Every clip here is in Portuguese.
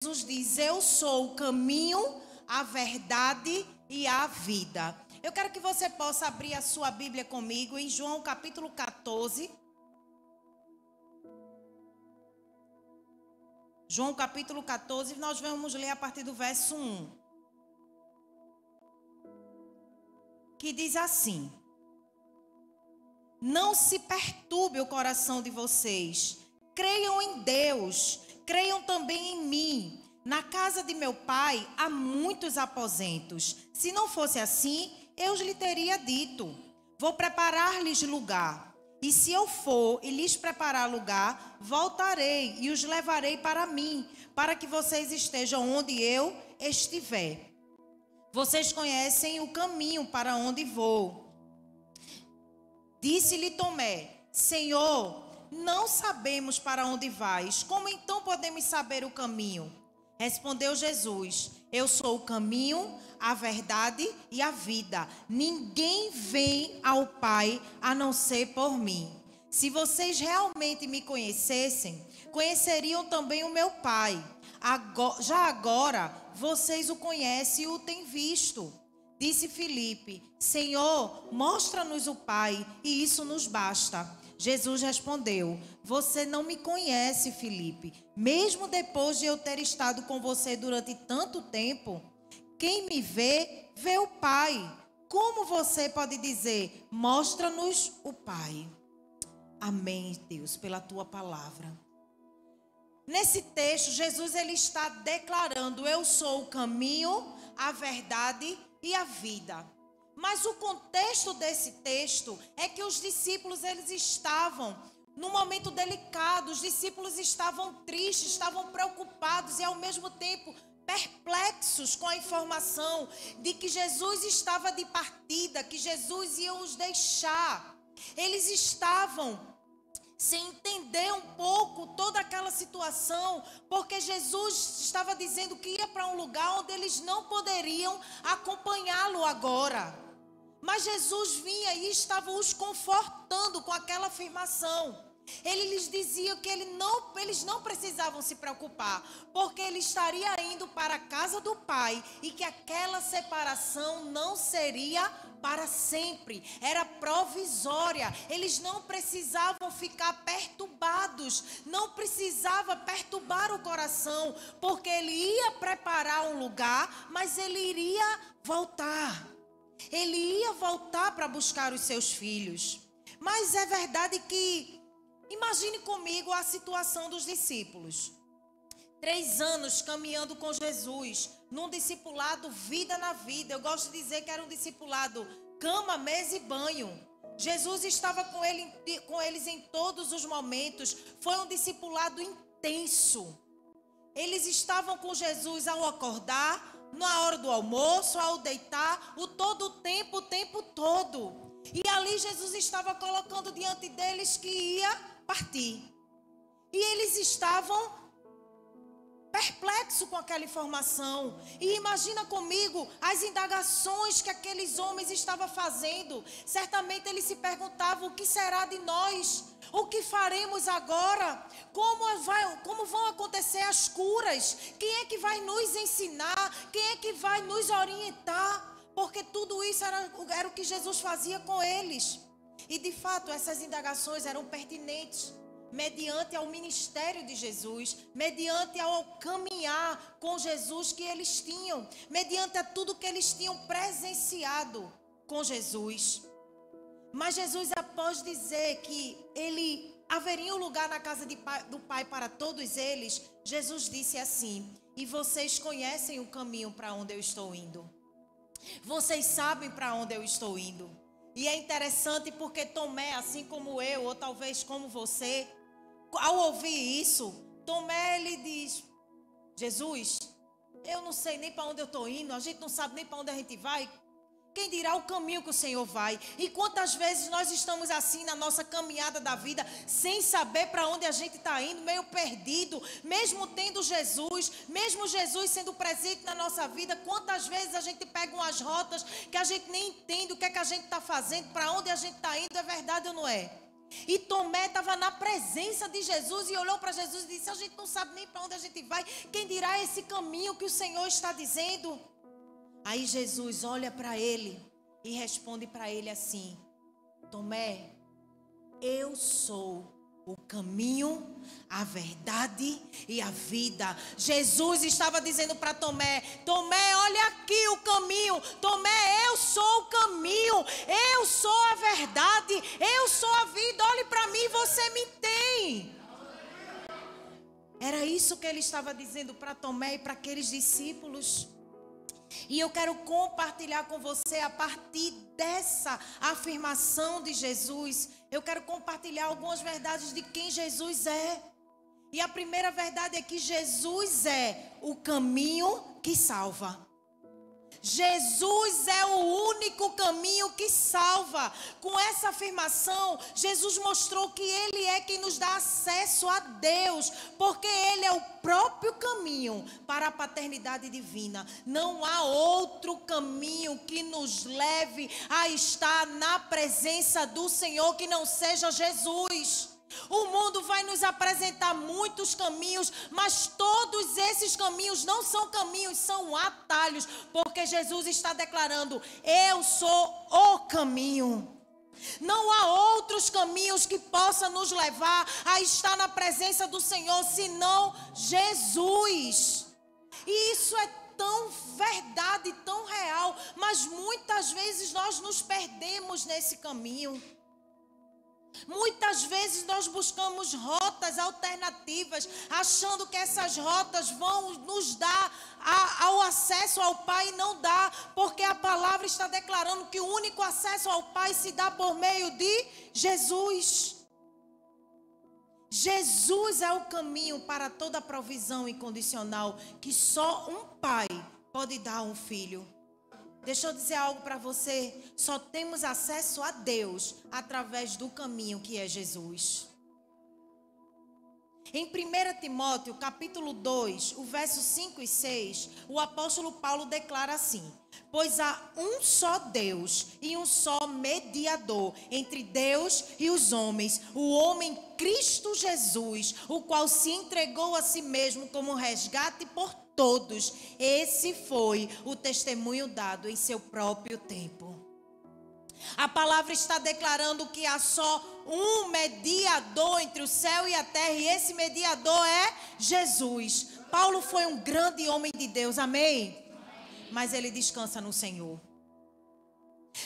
Jesus diz: Eu sou o caminho, a verdade e a vida. Eu quero que você possa abrir a sua Bíblia comigo em João capítulo 14. João capítulo 14, nós vamos ler a partir do verso 1. Que diz assim: Não se perturbe o coração de vocês. Creiam em Deus, creiam também em mim. Na casa de meu pai há muitos aposentos. Se não fosse assim, eu lhe teria dito: Vou preparar-lhes lugar. E se eu for e lhes preparar lugar, voltarei e os levarei para mim, para que vocês estejam onde eu estiver. Vocês conhecem o caminho para onde vou. Disse-lhe Tomé: Senhor, não sabemos para onde vais. Como então podemos saber o caminho? Respondeu Jesus: Eu sou o caminho, a verdade e a vida. Ninguém vem ao Pai a não ser por mim. Se vocês realmente me conhecessem, conheceriam também o meu Pai. Agora, já agora vocês o conhecem e o têm visto. Disse Filipe: Senhor, mostra-nos o Pai, e isso nos basta. Jesus respondeu: Você não me conhece, Filipe. Mesmo depois de eu ter estado com você durante tanto tempo, quem me vê, vê o Pai. Como você pode dizer: Mostra-nos o Pai? Amém, Deus, pela tua palavra. Nesse texto, Jesus ele está declarando: Eu sou o caminho, a verdade e a vida. Mas o contexto desse texto é que os discípulos eles estavam num momento delicado, os discípulos estavam tristes, estavam preocupados e ao mesmo tempo perplexos com a informação de que Jesus estava de partida, que Jesus ia os deixar. Eles estavam sem entender um pouco toda aquela situação, porque Jesus estava dizendo que ia para um lugar onde eles não poderiam acompanhá-lo agora. Mas Jesus vinha e estava os confortando com aquela afirmação. Ele lhes dizia que ele não, eles não precisavam se preocupar, porque ele estaria indo para a casa do Pai e que aquela separação não seria para sempre, era provisória. Eles não precisavam ficar perturbados, não precisava perturbar o coração, porque ele ia preparar um lugar, mas ele iria voltar. Ele ia voltar para buscar os seus filhos. Mas é verdade que, imagine comigo a situação dos discípulos. Três anos caminhando com Jesus, num discipulado vida na vida. Eu gosto de dizer que era um discipulado cama, mesa e banho. Jesus estava com, ele, com eles em todos os momentos. Foi um discipulado intenso. Eles estavam com Jesus ao acordar, na hora do almoço, ao deitar, o todo o tempo, o tempo todo. E ali Jesus estava colocando diante deles que ia partir. E eles estavam perplexos com aquela informação. E imagina comigo as indagações que aqueles homens estavam fazendo. Certamente eles se perguntavam: o que será de nós? O que faremos agora? Como, vai, como vão acontecer as curas? Quem é que vai nos ensinar? Quem é que vai nos orientar? Porque tudo isso era, era o que Jesus fazia com eles. E de fato, essas indagações eram pertinentes mediante ao ministério de Jesus, mediante ao caminhar com Jesus que eles tinham, mediante a tudo que eles tinham presenciado com Jesus. Mas Jesus, após dizer que ele haveria um lugar na casa do Pai para todos eles, Jesus disse assim: E vocês conhecem o caminho para onde eu estou indo. Vocês sabem para onde eu estou indo. E é interessante porque Tomé, assim como eu, ou talvez como você, ao ouvir isso, Tomé ele diz: Jesus, eu não sei nem para onde eu estou indo, a gente não sabe nem para onde a gente vai. Quem dirá o caminho que o Senhor vai? E quantas vezes nós estamos assim na nossa caminhada da vida, sem saber para onde a gente está indo, meio perdido, mesmo tendo Jesus, mesmo Jesus sendo presente na nossa vida, quantas vezes a gente pega umas rotas que a gente nem entende o que é que a gente está fazendo, para onde a gente está indo, é verdade ou não é? E Tomé estava na presença de Jesus e olhou para Jesus e disse: A gente não sabe nem para onde a gente vai. Quem dirá esse caminho que o Senhor está dizendo? Aí Jesus olha para ele e responde para ele assim: Tomé, eu sou o caminho, a verdade e a vida. Jesus estava dizendo para Tomé: Tomé, olha aqui o caminho. Tomé, eu sou o caminho, eu sou a verdade, eu sou a vida. Olhe para mim, você me tem. Era isso que ele estava dizendo para Tomé e para aqueles discípulos. E eu quero compartilhar com você a partir dessa afirmação de Jesus. Eu quero compartilhar algumas verdades de quem Jesus é. E a primeira verdade é que Jesus é o caminho que salva. Jesus é o único caminho que salva. Com essa afirmação, Jesus mostrou que Ele é quem nos dá acesso a Deus, porque Ele é o próprio caminho para a paternidade divina. Não há outro caminho que nos leve a estar na presença do Senhor que não seja Jesus. O mundo vai nos apresentar muitos caminhos, mas todos esses caminhos não são caminhos, são atalhos, porque Jesus está declarando: Eu sou o caminho. Não há outros caminhos que possam nos levar a estar na presença do Senhor senão Jesus. E isso é tão verdade, tão real, mas muitas vezes nós nos perdemos nesse caminho. Muitas vezes nós buscamos rotas alternativas, achando que essas rotas vão nos dar a, ao acesso ao Pai e não dá, porque a palavra está declarando que o único acesso ao Pai se dá por meio de Jesus. Jesus é o caminho para toda provisão incondicional que só um pai pode dar a um filho. Deixa eu dizer algo para você. Só temos acesso a Deus através do caminho que é Jesus. Em 1 Timóteo, capítulo 2, o verso 5 e 6, o apóstolo Paulo declara assim: Pois há um só Deus e um só mediador entre Deus e os homens, o homem Cristo Jesus, o qual se entregou a si mesmo como resgate por todos. Esse foi o testemunho dado em seu próprio tempo. A palavra está declarando que há só um mediador entre o céu e a terra, e esse mediador é Jesus. Paulo foi um grande homem de Deus, amém? Mas ele descansa no Senhor.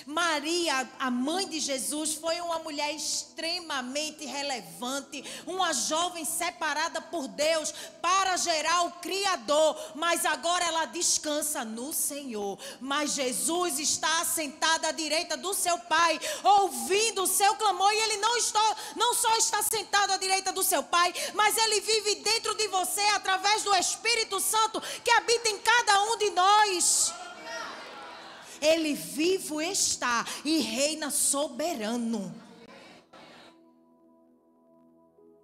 Maria, a mãe de Jesus, foi uma mulher extremamente relevante, uma jovem separada por Deus para gerar o Criador, mas agora ela descansa no Senhor. Mas Jesus está assentado à direita do seu Pai, ouvindo o seu clamor, e ele não, está, não só está sentado à direita do seu Pai, mas ele vive dentro de você através do Espírito Santo que habita em cada um de nós. Ele vivo está e reina soberano.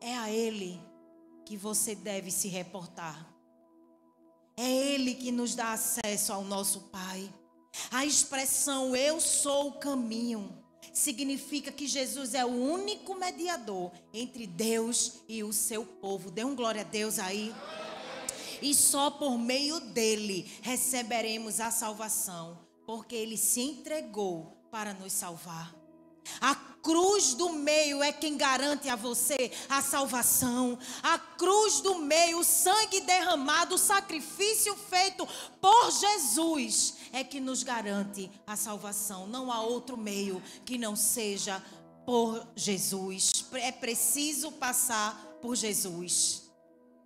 É a Ele que você deve se reportar. É Ele que nos dá acesso ao nosso Pai. A expressão eu sou o caminho significa que Jesus é o único mediador entre Deus e o seu povo. Dê um glória a Deus aí. E só por meio dele receberemos a salvação porque ele se entregou para nos salvar. A cruz do meio é quem garante a você a salvação. A cruz do meio, o sangue derramado, o sacrifício feito por Jesus é que nos garante a salvação. Não há outro meio que não seja por Jesus. É preciso passar por Jesus.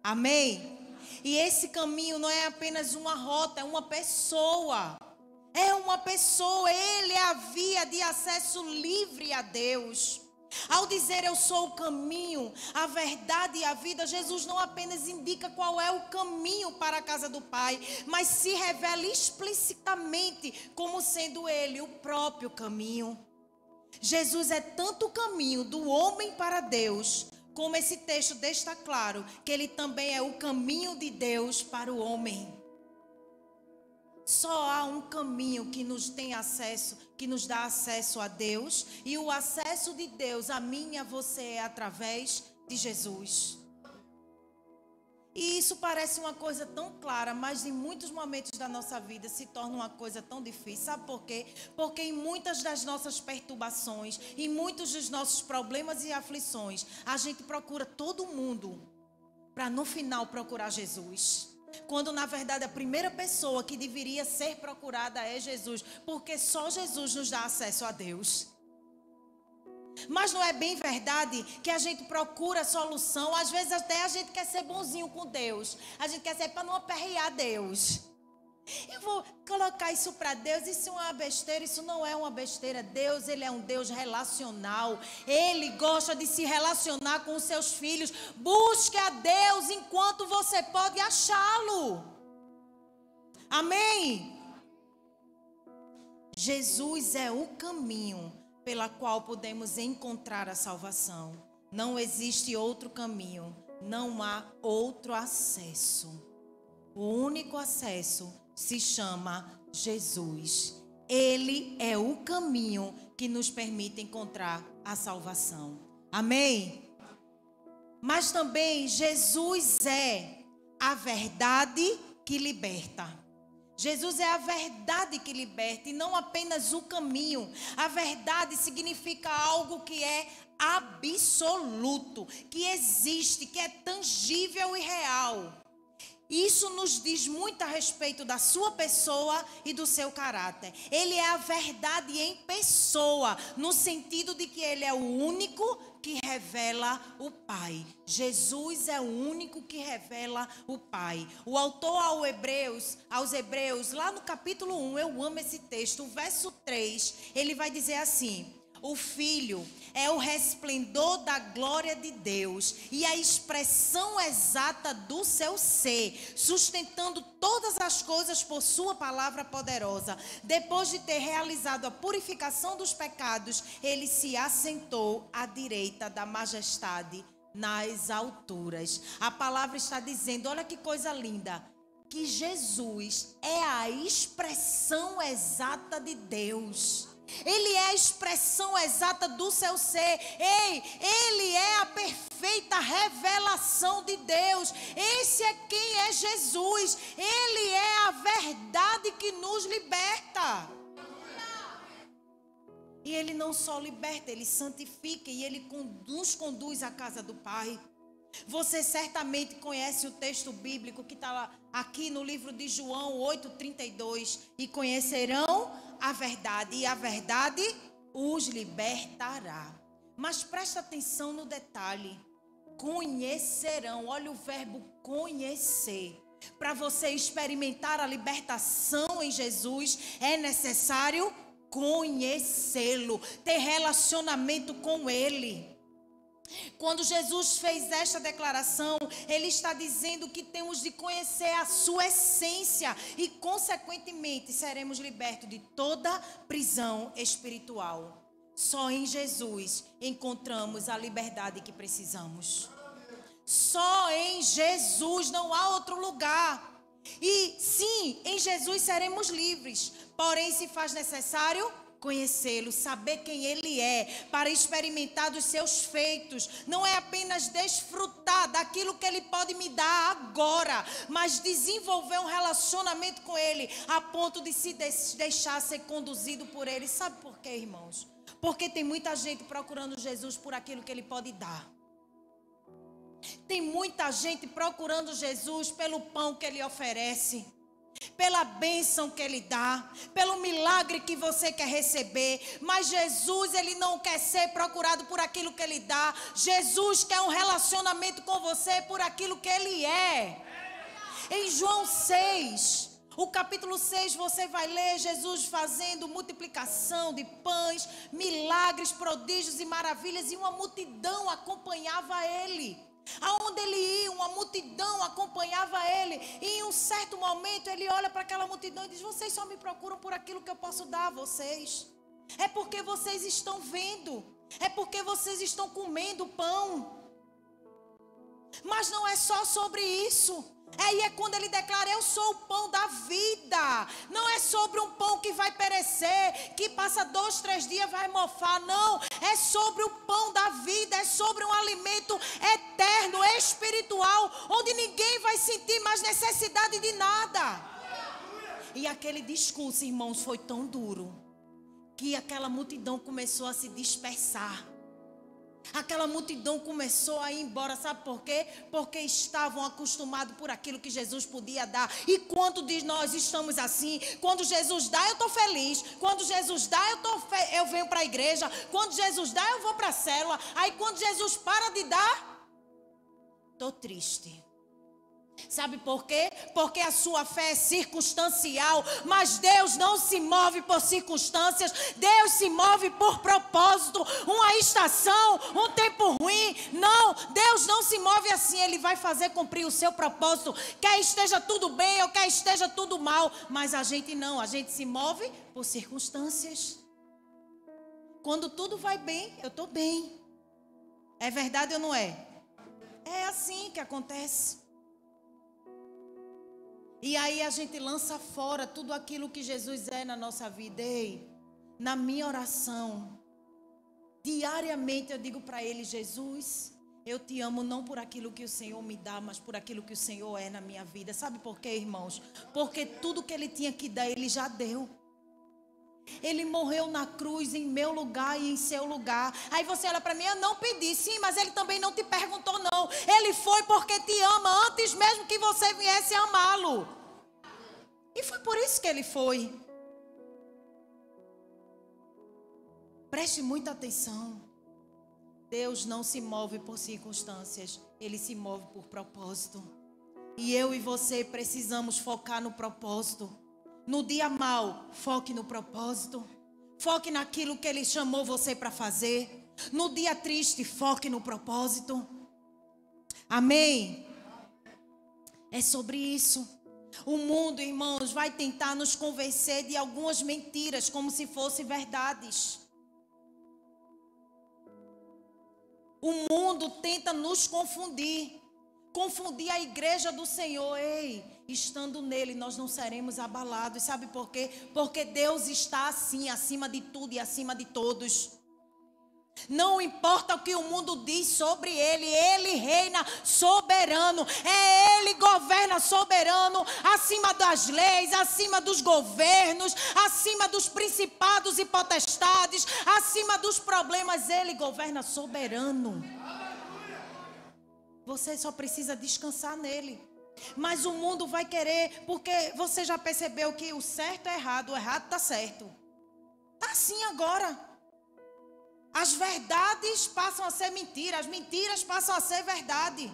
Amém? E esse caminho não é apenas uma rota, é uma pessoa. É uma pessoa, ele é a via de acesso livre a Deus. Ao dizer eu sou o caminho, a verdade e a vida, Jesus não apenas indica qual é o caminho para a casa do Pai, mas se revela explicitamente como sendo ele o próprio caminho. Jesus é tanto o caminho do homem para Deus, como esse texto deixa claro que ele também é o caminho de Deus para o homem. Só há um caminho que nos tem acesso, que nos dá acesso a Deus, e o acesso de Deus a mim e a você é através de Jesus. E isso parece uma coisa tão clara, mas em muitos momentos da nossa vida se torna uma coisa tão difícil. Sabe por quê? Porque em muitas das nossas perturbações, em muitos dos nossos problemas e aflições, a gente procura todo mundo para no final procurar Jesus. Quando na verdade a primeira pessoa que deveria ser procurada é Jesus, porque só Jesus nos dá acesso a Deus. Mas não é bem verdade que a gente procura solução. Às vezes até a gente quer ser bonzinho com Deus. A gente quer ser para não aperrear Deus. Eu vou colocar isso para Deus. Isso é uma besteira. Isso não é uma besteira. Deus, ele é um Deus relacional. Ele gosta de se relacionar com os seus filhos. Busque a Deus enquanto você pode achá-lo. Amém? Jesus é o caminho pela qual podemos encontrar a salvação. Não existe outro caminho, não há outro acesso. O único acesso se chama Jesus. Ele é o caminho que nos permite encontrar a salvação. Amém? Mas também Jesus é a verdade que liberta. Jesus é a verdade que liberta e não apenas o caminho. A verdade significa algo que é absoluto, que existe, que é tangível e real. Isso nos diz muito a respeito da sua pessoa e do seu caráter. Ele é a verdade em pessoa, no sentido de que ele é o único que revela o Pai. Jesus é o único que revela o Pai. O autor ao Hebreus, aos Hebreus, lá no capítulo 1, eu amo esse texto, o verso 3, ele vai dizer assim: o Filho é o resplendor da glória de Deus e a expressão exata do seu ser, sustentando todas as coisas por sua palavra poderosa. Depois de ter realizado a purificação dos pecados, ele se assentou à direita da majestade nas alturas. A palavra está dizendo, olha que coisa linda, que Jesus é a expressão exata de Deus. Ele é a expressão exata do seu ser. Ei, ele é a perfeita revelação de Deus. Esse é quem é Jesus. Ele é a verdade que nos liberta. E ele não só liberta, ele santifica e ele nos conduz à casa do Pai. Você certamente conhece o texto bíblico que está aqui no livro de João 8,32. E conhecerão a verdade, e a verdade os libertará. Mas presta atenção no detalhe: conhecerão, olha o verbo conhecer. Para você experimentar a libertação em Jesus, é necessário conhecê-lo, ter relacionamento com Ele. Quando Jesus fez esta declaração, ele está dizendo que temos de conhecer a sua essência e, consequentemente, seremos libertos de toda prisão espiritual. Só em Jesus encontramos a liberdade que precisamos. Só em Jesus, não há outro lugar. E sim, em Jesus seremos livres, porém se faz necessário conhecê-lo, saber quem ele é, para experimentar dos seus feitos. Não é apenas desfrutar daquilo que ele pode me dar agora, mas desenvolver um relacionamento com ele a ponto de se deixar ser conduzido por ele. Sabe por quê, irmãos? Porque tem muita gente procurando Jesus por aquilo que ele pode dar. Tem muita gente procurando Jesus pelo pão que ele oferece pela bênção que Ele dá, pelo milagre que você quer receber. Mas Jesus, Ele não quer ser procurado por aquilo que Ele dá. Jesus quer um relacionamento com você por aquilo que Ele é. Em João 6, o capítulo 6, você vai ler Jesus fazendo multiplicação de pães, milagres, prodígios e maravilhas, e uma multidão acompanhava Ele. Aonde ele ia, uma multidão acompanhava ele. E em um certo momento ele olha para aquela multidão e diz: Vocês só me procuram por aquilo que eu posso dar a vocês. É porque vocês estão vendo. É porque vocês estão comendo pão. Mas não é só sobre isso. Aí é quando ele declara: Eu sou o pão da vida. Não é sobre um pão que vai perecer, que passa dois, três dias vai mofar. Não. É sobre o pão da vida. É sobre um alimento eterno, espiritual, onde ninguém vai sentir mais necessidade de nada. E aquele discurso, irmãos, foi tão duro que aquela multidão começou a se dispersar. Aquela multidão começou a ir embora, sabe por quê? Porque estavam acostumados por aquilo que Jesus podia dar. E quanto de nós estamos assim? Quando Jesus dá, eu estou feliz. Quando Jesus dá, eu, tô fe... eu venho para a igreja. Quando Jesus dá, eu vou para a célula. Aí quando Jesus para de dar, estou triste. Sabe por quê? Porque a sua fé é circunstancial, mas Deus não se move por circunstâncias, Deus se move por propósito. Uma estação, um tempo ruim. Não, Deus não se move assim, Ele vai fazer cumprir o seu propósito, quer esteja tudo bem ou quer esteja tudo mal. Mas a gente não, a gente se move por circunstâncias. Quando tudo vai bem, eu estou bem. É verdade ou não é? É assim que acontece. E aí a gente lança fora tudo aquilo que Jesus é na nossa vida. Ei, na minha oração, diariamente eu digo para Ele: Jesus, eu te amo não por aquilo que o Senhor me dá, mas por aquilo que o Senhor é na minha vida. Sabe por quê, irmãos? Porque tudo que Ele tinha que dar, Ele já deu. Ele morreu na cruz em meu lugar e em seu lugar. Aí você olha para mim, eu não pedi, sim, mas ele também não te perguntou, não. Ele foi porque te ama antes mesmo que você viesse amá-lo. E foi por isso que ele foi. Preste muita atenção. Deus não se move por circunstâncias, ele se move por propósito. E eu e você precisamos focar no propósito. No dia mal, foque no propósito. Foque naquilo que Ele chamou você para fazer. No dia triste, foque no propósito. Amém? É sobre isso. O mundo, irmãos, vai tentar nos convencer de algumas mentiras como se fossem verdades. O mundo tenta nos confundir confundir a igreja do Senhor. Ei, estando nele, nós não seremos abalados. Sabe por quê? Porque Deus está assim, acima de tudo e acima de todos. Não importa o que o mundo diz sobre ele, ele reina soberano. É ele governa soberano acima das leis, acima dos governos, acima dos principados e potestades, acima dos problemas, ele governa soberano. Você só precisa descansar nele. Mas o mundo vai querer, porque você já percebeu que o certo é errado, o errado está certo. Está assim agora. As verdades passam a ser mentiras, as mentiras passam a ser verdade.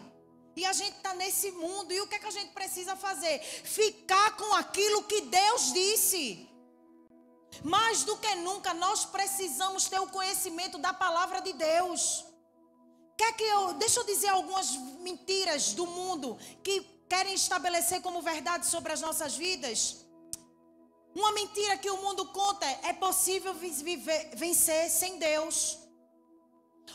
E a gente está nesse mundo. E o que, é que a gente precisa fazer? Ficar com aquilo que Deus disse. Mais do que nunca, nós precisamos ter o conhecimento da palavra de Deus. Quer que eu. Deixa eu dizer algumas mentiras do mundo que querem estabelecer como verdade sobre as nossas vidas. Uma mentira que o mundo conta é possível viver, vencer sem Deus.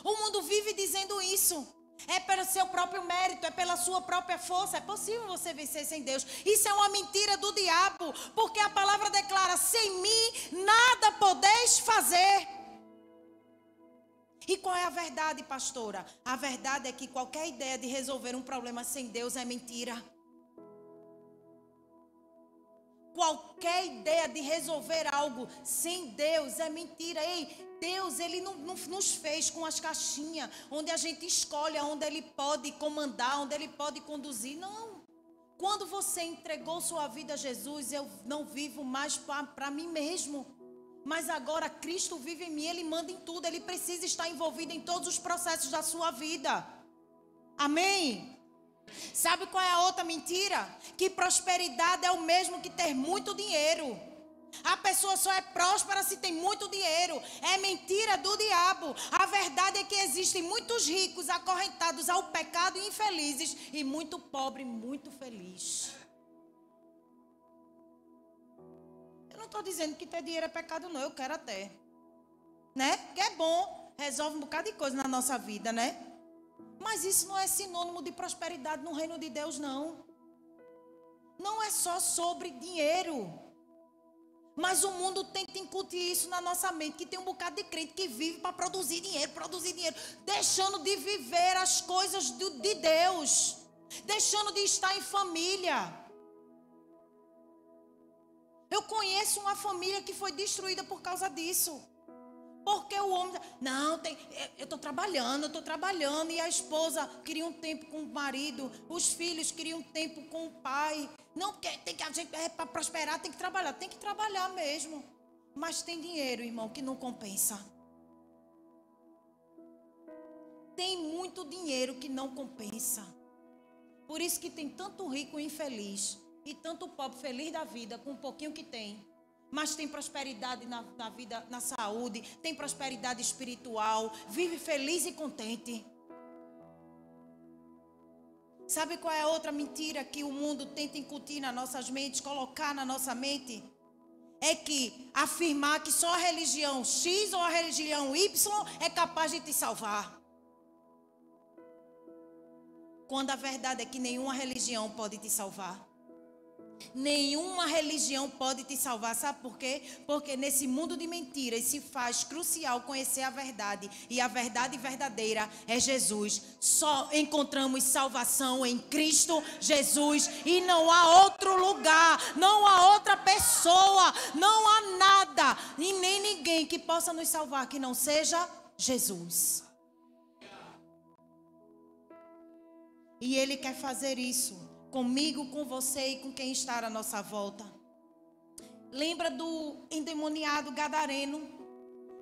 O mundo vive dizendo isso. É pelo seu próprio mérito, é pela sua própria força. É possível você vencer sem Deus. Isso é uma mentira do diabo, porque a palavra declara: sem mim nada podeis fazer. E qual é a verdade, pastora? A verdade é que qualquer ideia de resolver um problema sem Deus é mentira. Qualquer ideia de resolver algo sem Deus é mentira. Ei, Deus, Ele não, não, nos fez com as caixinhas, onde a gente escolhe onde Ele pode comandar, onde Ele pode conduzir. Não. Quando você entregou sua vida a Jesus, eu não vivo mais para mim mesmo. Mas agora Cristo vive em mim, Ele manda em tudo, Ele precisa estar envolvido em todos os processos da sua vida. Amém? Sabe qual é a outra mentira? Que prosperidade é o mesmo que ter muito dinheiro. A pessoa só é próspera se tem muito dinheiro. É mentira do diabo. A verdade é que existem muitos ricos acorrentados ao pecado e infelizes, e muito pobre, muito feliz. Estou dizendo que ter dinheiro é pecado, não. Eu quero até. Né? Que é bom. Resolve um bocado de coisa na nossa vida, né? Mas isso não é sinônimo de prosperidade no reino de Deus, não. não é só sobre dinheiro. Mas o mundo tenta incutir isso na nossa mente, que tem um bocado de crente que vive para produzir dinheiro, produzir dinheiro, deixando de viver as coisas de Deus, deixando de estar em família. Eu conheço uma família que foi destruída por causa disso. Porque o homem, não, tem, eu estou trabalhando, eu estou trabalhando, e a esposa queria um tempo com o marido, os filhos queriam um tempo com o pai. Não, porque tem que, a gente, é, para prosperar tem que trabalhar, tem que trabalhar mesmo. Mas tem dinheiro, irmão, que não compensa. Tem muito dinheiro que não compensa. Por isso que tem tanto rico infeliz e tanto pobre feliz da vida com o pouquinho que tem mas tem prosperidade na, na, vida, na saúde, tem prosperidade espiritual, vive feliz e contente. Sabe qual é a outra mentira que o mundo tenta incutir nas nossas mentes, colocar na nossa mente? É que afirmar que só a religião X ou a religião Y é capaz de te salvar. Quando a verdade é que nenhuma religião pode te salvar. Nenhuma religião pode te salvar, sabe por quê? Porque nesse mundo de mentiras se faz crucial conhecer a verdade, e a verdade verdadeira é Jesus. Só encontramos salvação em Cristo Jesus, e não há outro lugar, não há outra pessoa, não há nada e nem ninguém que possa nos salvar que não seja Jesus. E Ele quer fazer isso comigo, com você e com quem está à nossa volta. Lembra do endemoniado gadareno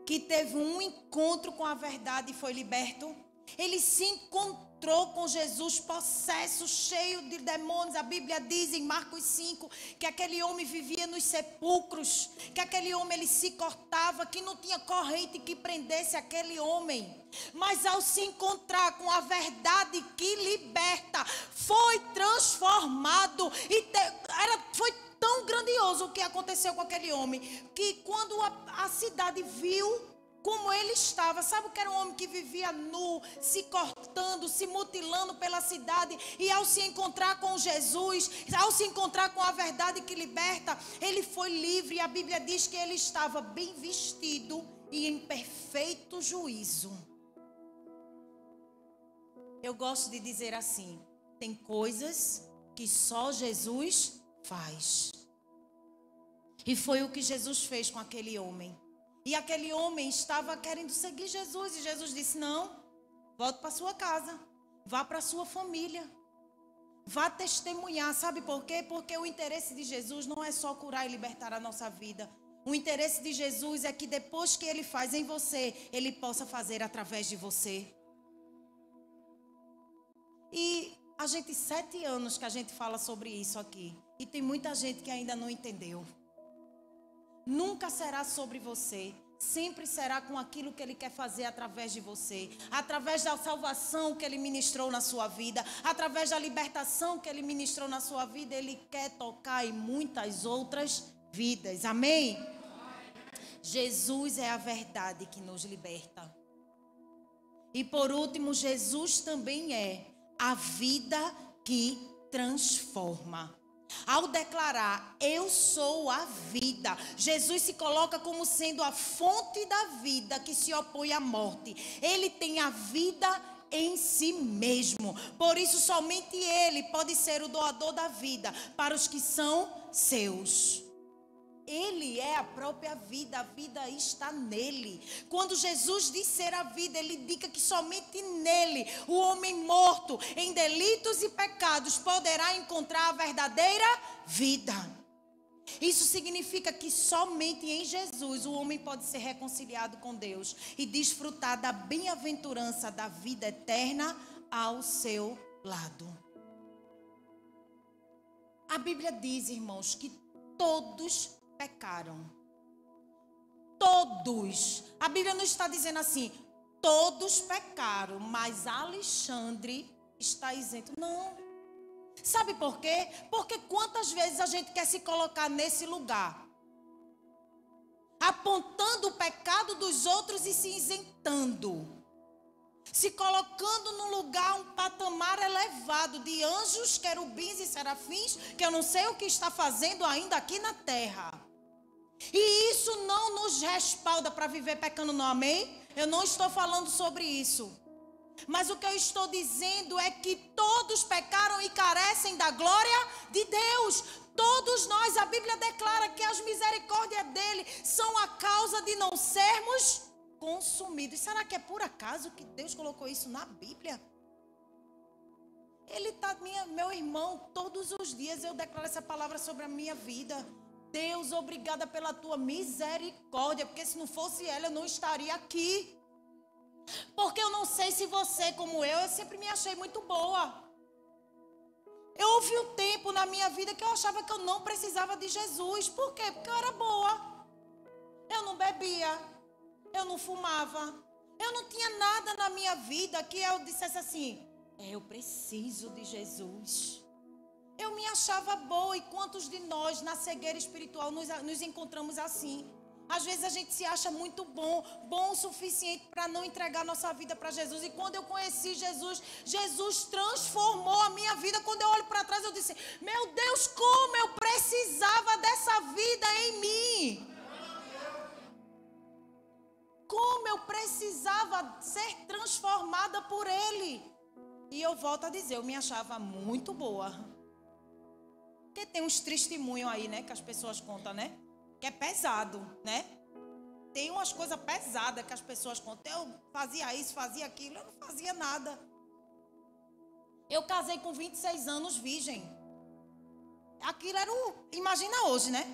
que teve um encontro com a verdade e foi liberto? Ele se encontrou com Jesus possesso, cheio de demônios. A Bíblia diz em Marcos 5 que aquele homem vivia nos sepulcros, que aquele homem ele se cortava, que não tinha corrente que prendesse aquele homem. Mas ao se encontrar com a verdade que liberta, foi transformado e te, era, foi tão grandioso o que aconteceu com aquele homem que quando a, a cidade viu como ele estava. Sabe que era um homem que vivia nu, se cortando, se mutilando pela cidade. E ao se encontrar com Jesus, ao se encontrar com a verdade que liberta, ele foi livre. E a Bíblia diz que ele estava bem vestido e em perfeito juízo. Eu gosto de dizer assim: tem coisas que só Jesus faz. E foi o que Jesus fez com aquele homem. E aquele homem estava querendo seguir Jesus. E Jesus disse: Não, volte para sua casa. Vá para sua família. Vá testemunhar. Sabe por quê? Porque o interesse de Jesus não é só curar e libertar a nossa vida. O interesse de Jesus é que depois que ele faz em você, ele possa fazer através de você. E a gente, sete anos que a gente fala sobre isso aqui. E tem muita gente que ainda não entendeu nunca será sobre você. Sempre será com aquilo que Ele quer fazer através de você, através da salvação que Ele ministrou na sua vida, através da libertação que Ele ministrou na sua vida. Ele quer tocar em muitas outras vidas. Amém? Jesus é a verdade que nos liberta. E por último, Jesus também é a vida que transforma. Ao declarar, eu sou a vida, Jesus se coloca como sendo a fonte da vida que se opõe à morte. Ele tem a vida em si mesmo. Por isso, somente Ele pode ser o doador da vida para os que são seus. Ele é a própria vida, a vida está nele. Quando Jesus diz ser a vida, ele indica que somente nele o homem morto em delitos e pecados poderá encontrar a verdadeira vida. Isso significa que somente em Jesus o homem pode ser reconciliado com Deus e desfrutar da bem-aventurança da vida eterna ao seu lado. A Bíblia diz, irmãos, que todos pecaram. Todos. A Bíblia não está dizendo assim, todos pecaram, mas Alexandre está isento. Não. Sabe por quê? Porque quantas vezes a gente quer se colocar nesse lugar? Apontando o pecado dos outros e se isentando. se colocando num lugar, um patamar elevado de anjos, querubins e serafins, que eu não sei o que está fazendo ainda aqui na terra. E isso não nos respalda para viver pecando, não, amém? Eu não estou falando sobre isso. Mas o que eu estou dizendo é que todos pecaram e carecem da glória de Deus. Todos nós, a Bíblia declara que as misericórdias dele são a causa de não sermos consumidos. Será que é por acaso que Deus colocou isso na Bíblia? Ele está, meu irmão, todos os dias eu declaro essa palavra sobre a minha vida. Deus, obrigada pela tua misericórdia, porque se não fosse ela, eu não estaria aqui. Porque eu não sei se você, como eu, eu sempre me achei muito boa. Eu houve um tempo na minha vida que eu achava que eu não precisava de Jesus. Por quê? Porque eu era boa. Eu não bebia. Eu não fumava. Eu não tinha nada na minha vida que eu dissesse assim: é, eu preciso de Jesus. Eu me achava boa e quantos de nós na cegueira espiritual nos, nos encontramos assim? Às vezes a gente se acha muito bom, bom o suficiente para não entregar nossa vida para Jesus. E quando eu conheci Jesus, Jesus transformou a minha vida. Quando eu olho para trás, eu disse: Meu Deus, como eu precisava dessa vida em mim. Como eu precisava ser transformada por Ele. E eu volto a dizer: eu me achava muito boa. Porque tem uns testemunhos aí, né? Que as pessoas contam, né? que é pesado, né? Tem umas coisas pesadas que as pessoas contam. Eu fazia isso, fazia aquilo, eu não fazia nada. Eu casei com 26 anos virgem. Aquilo era o. Imagina hoje, né?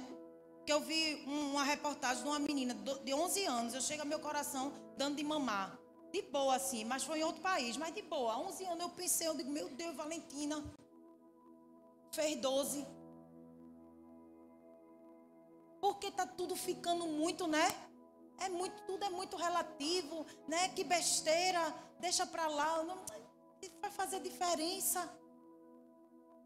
Que eu vi uma reportagem de uma menina de 11 anos. Eu chego ao meu coração dando de mamar. De boa, assim, mas foi em outro país, mas de boa. 11 anos eu pensei, eu digo, meu Deus, Valentina. Fez 12. Porque tá tudo ficando muito, né? É muito, tudo é muito relativo, né? Que besteira, deixa para lá, não vai fazer diferença.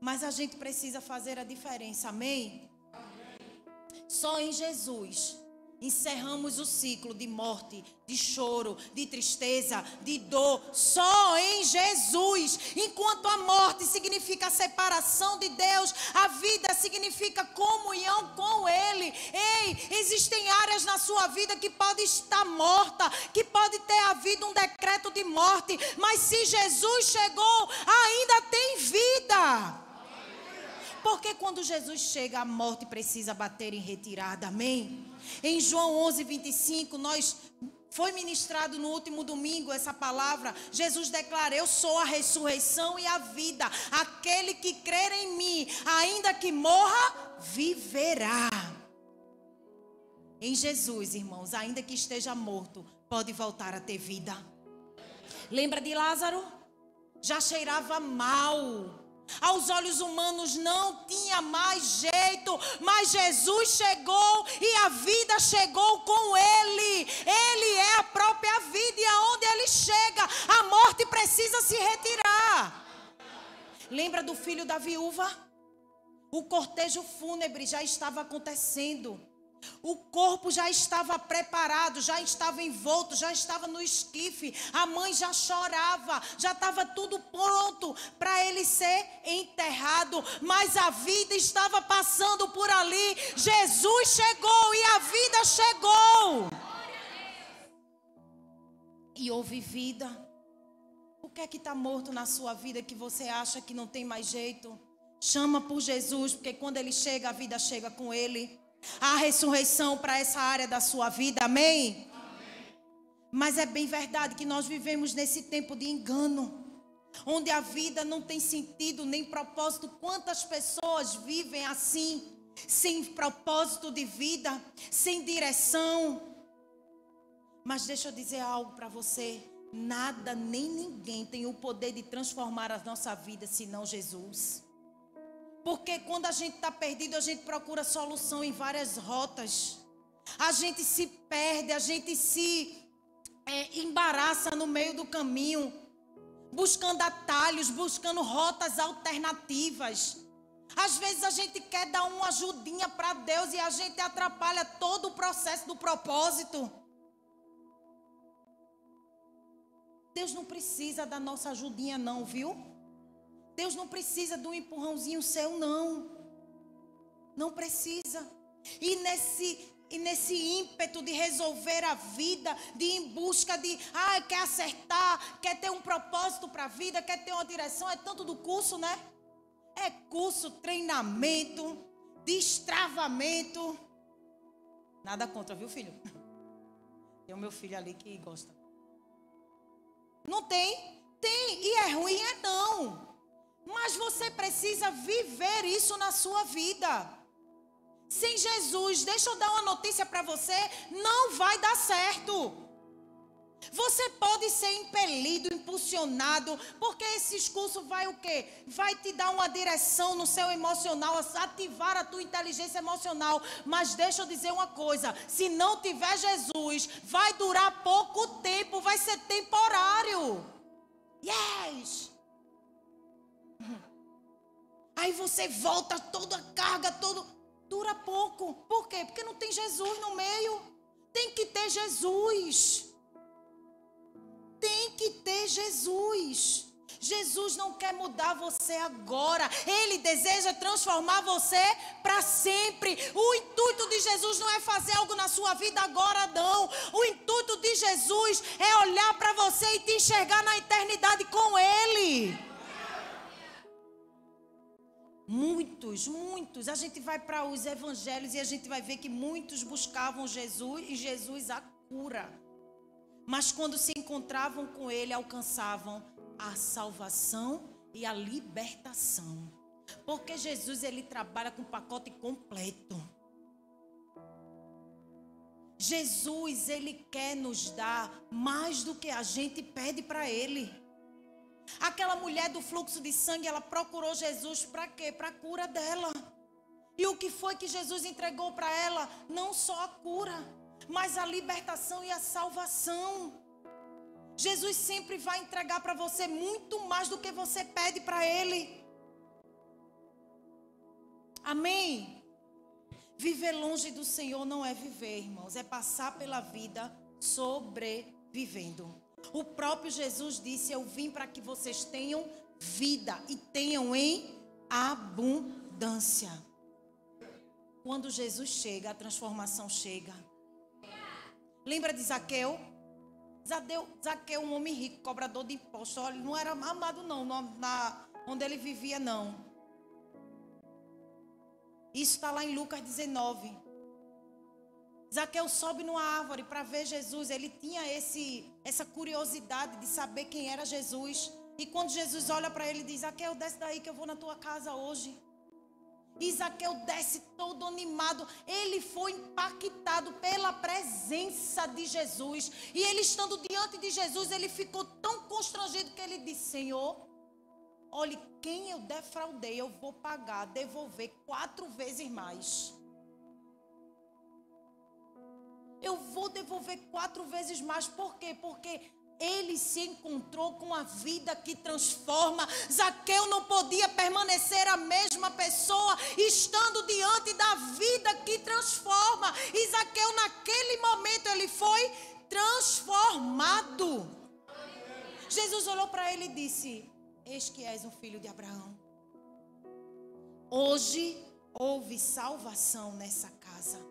Mas a gente precisa fazer a diferença, amém? amém. Só em Jesus Encerramos o ciclo de morte, de choro, de tristeza, de dor, só em Jesus. Enquanto a morte significa a separação de Deus, a vida significa comunhão com Ele. Ei, existem áreas na sua vida que pode estar morta, que pode ter havido um decreto de morte, mas se Jesus chegou, ainda tem vida. Porque quando Jesus chega, a morte precisa bater em retirada. Amém? Em João 11, 25, nós foi ministrado no último domingo essa palavra. Jesus declara: Eu sou a ressurreição e a vida. Aquele que crer em mim, ainda que morra, viverá. Em Jesus, irmãos, ainda que esteja morto, pode voltar a ter vida. Lembra de Lázaro? Já cheirava mal aos olhos humanos não tinha mais jeito, mas Jesus chegou e a vida chegou com ele. Ele é a própria vida e aonde ele chega, a morte precisa se retirar. Lembra do filho da viúva? O cortejo fúnebre já estava acontecendo. O corpo já estava preparado, já estava envolto, já estava no esquife. A mãe já chorava, já estava tudo pronto para ele ser enterrado. Mas a vida estava passando por ali. Jesus chegou e a vida chegou. E houve vida. O que é que está morto na sua vida que você acha que não tem mais jeito? Chama por Jesus, porque quando ele chega, a vida chega com ele. Há ressurreição para essa área da sua vida, amém? amém? Mas é bem verdade que nós vivemos nesse tempo de engano, onde a vida não tem sentido nem propósito. Quantas pessoas vivem assim, sem propósito de vida, sem direção? Mas deixa eu dizer algo para você: nada nem ninguém tem o poder de transformar a nossa vida senão Jesus. Porque quando a gente está perdido, a gente procura solução em várias rotas. A gente se perde, a gente se é, embaraça no meio do caminho, buscando atalhos, buscando rotas alternativas. Às vezes a gente quer dar uma ajudinha para Deus e a gente atrapalha todo o processo do propósito. Deus não precisa da nossa ajudinha, não, viu? Deus não precisa de um empurrãozinho seu, não. Não precisa. E nesse, e nesse ímpeto de resolver a vida, de ir em busca de, ah, quer acertar, quer ter um propósito para a vida, quer ter uma direção, é tanto do curso, né? É curso, treinamento, destravamento. Nada contra, viu, filho? Tem o meu filho ali que gosta. Não tem? Tem. E é ruim, é não. Mas você precisa viver isso na sua vida. Sem Jesus, deixa eu dar uma notícia para você, não vai dar certo. Você pode ser impelido, impulsionado, porque esse curso vai o quê? Vai te dar uma direção no seu emocional, ativar a tua inteligência emocional. Mas deixa eu dizer uma coisa: se não tiver Jesus, vai durar pouco tempo, vai ser temporário. Yes! Aí você volta toda a carga, todo dura pouco. Por quê? Porque não tem Jesus no meio. Tem que ter Jesus. Tem que ter Jesus. Jesus não quer mudar você agora. Ele deseja transformar você para sempre. O intuito de Jesus não é fazer algo na sua vida agora, não. O intuito de Jesus é olhar para você e te enxergar na eternidade com Ele. Muitos, muitos. A gente vai para os evangelhos e a gente vai ver que muitos buscavam Jesus e Jesus a cura. Mas quando se encontravam com ele, alcançavam a salvação e a libertação. Porque Jesus ele trabalha com o pacote completo. Jesus ele quer nos dar mais do que a gente pede para ele. Aquela mulher do fluxo de sangue, ela procurou Jesus para quê? Para a cura dela. E o que foi que Jesus entregou para ela? Não só a cura, mas a libertação e a salvação. Jesus sempre vai entregar para você muito mais do que você pede para Ele. Amém? Viver longe do Senhor não é viver, irmãos, é passar pela vida sobrevivendo. O próprio Jesus disse: Eu vim para que vocês tenham vida e tenham em abundância. Quando Jesus chega, a transformação chega. Lembra de Zaqueu? Zaqueu, Zaqueu um homem rico, cobrador de impostos. Olha, não era amado, não, na, onde ele vivia, não. Isso está lá em Lucas 19. Zaqueu sobe numa árvore para ver Jesus. Ele tinha esse, essa curiosidade de saber quem era Jesus. E quando Jesus olha para ele, diz: Zaqueu, desce daí que eu vou na tua casa hoje. E Zaqueu desce todo animado. Ele foi impactado pela presença de Jesus. E ele estando diante de Jesus, ele ficou tão constrangido que ele disse: Senhor, olhe, quem eu defraudei, eu vou pagar, devolver quatro vezes mais. Eu vou devolver quatro vezes mais. Por quê? Porque ele se encontrou com a vida que transforma. Zaqueu não podia permanecer a mesma pessoa, estando diante da vida que transforma. E Zaqueu, naquele momento, ele foi transformado. Jesus olhou para ele e disse: Eis que és um filho de Abraão. Hoje houve salvação nessa casa.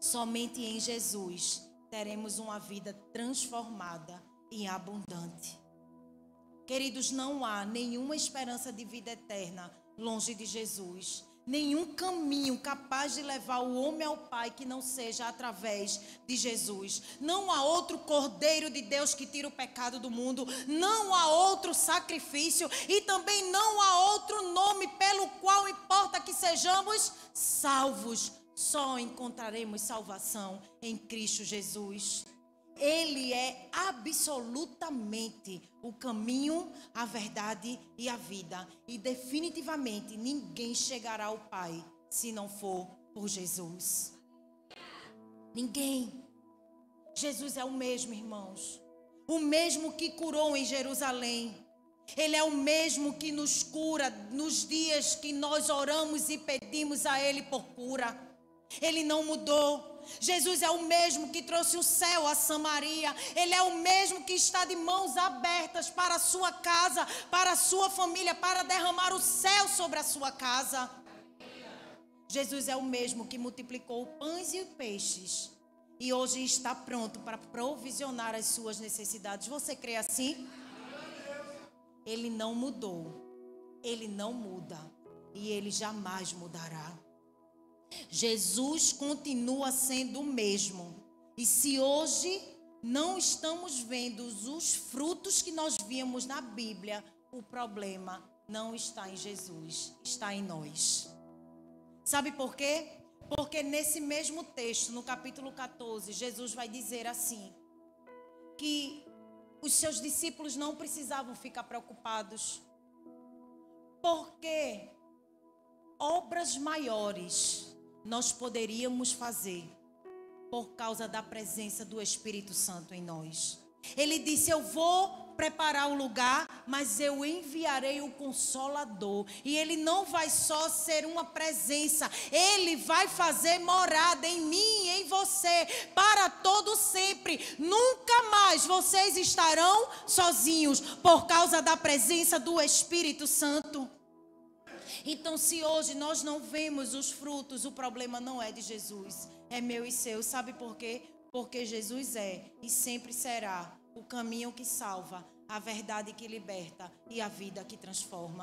Somente em Jesus teremos uma vida transformada e abundante. Queridos, não há nenhuma esperança de vida eterna longe de Jesus. Nenhum caminho capaz de levar o homem ao Pai que não seja através de Jesus. Não há outro Cordeiro de Deus que tira o pecado do mundo. Não há outro sacrifício. E também não há outro nome pelo qual importa que sejamos salvos só encontraremos salvação em Cristo Jesus. Ele é absolutamente o caminho, a verdade e a vida. E definitivamente ninguém chegará ao Pai se não for por Jesus. Ninguém. Jesus é o mesmo, irmãos. O mesmo que curou em Jerusalém. Ele é o mesmo que nos cura nos dias que nós oramos e pedimos a Ele por cura. Ele não mudou. Jesus é o mesmo que trouxe o céu a Samaria. Ele é o mesmo que está de mãos abertas para a sua casa, para a sua família, para derramar o céu sobre a sua casa. Jesus é o mesmo que multiplicou pães e peixes e hoje está pronto para provisionar as suas necessidades. Você crê assim? Ele não mudou. Ele não muda e ele jamais mudará. Jesus continua sendo o mesmo. E se hoje não estamos vendo os frutos que nós víamos na Bíblia, o problema não está em Jesus, está em nós. Sabe por quê? Porque nesse mesmo texto, no capítulo 14, Jesus vai dizer assim: que os seus discípulos não precisavam ficar preocupados, porque obras maiores nós poderíamos fazer por causa da presença do Espírito Santo em nós. Ele disse: Eu vou preparar o lugar, mas eu enviarei o consolador. E ele não vai só ser uma presença, ele vai fazer morada em mim e em você para todo sempre. Nunca mais vocês estarão sozinhos por causa da presença do Espírito Santo. Então, se hoje nós não vemos os frutos, o problema não é de Jesus, é meu e seu. Sabe por quê? Porque Jesus é e sempre será o caminho que salva, a verdade que liberta e a vida que transforma.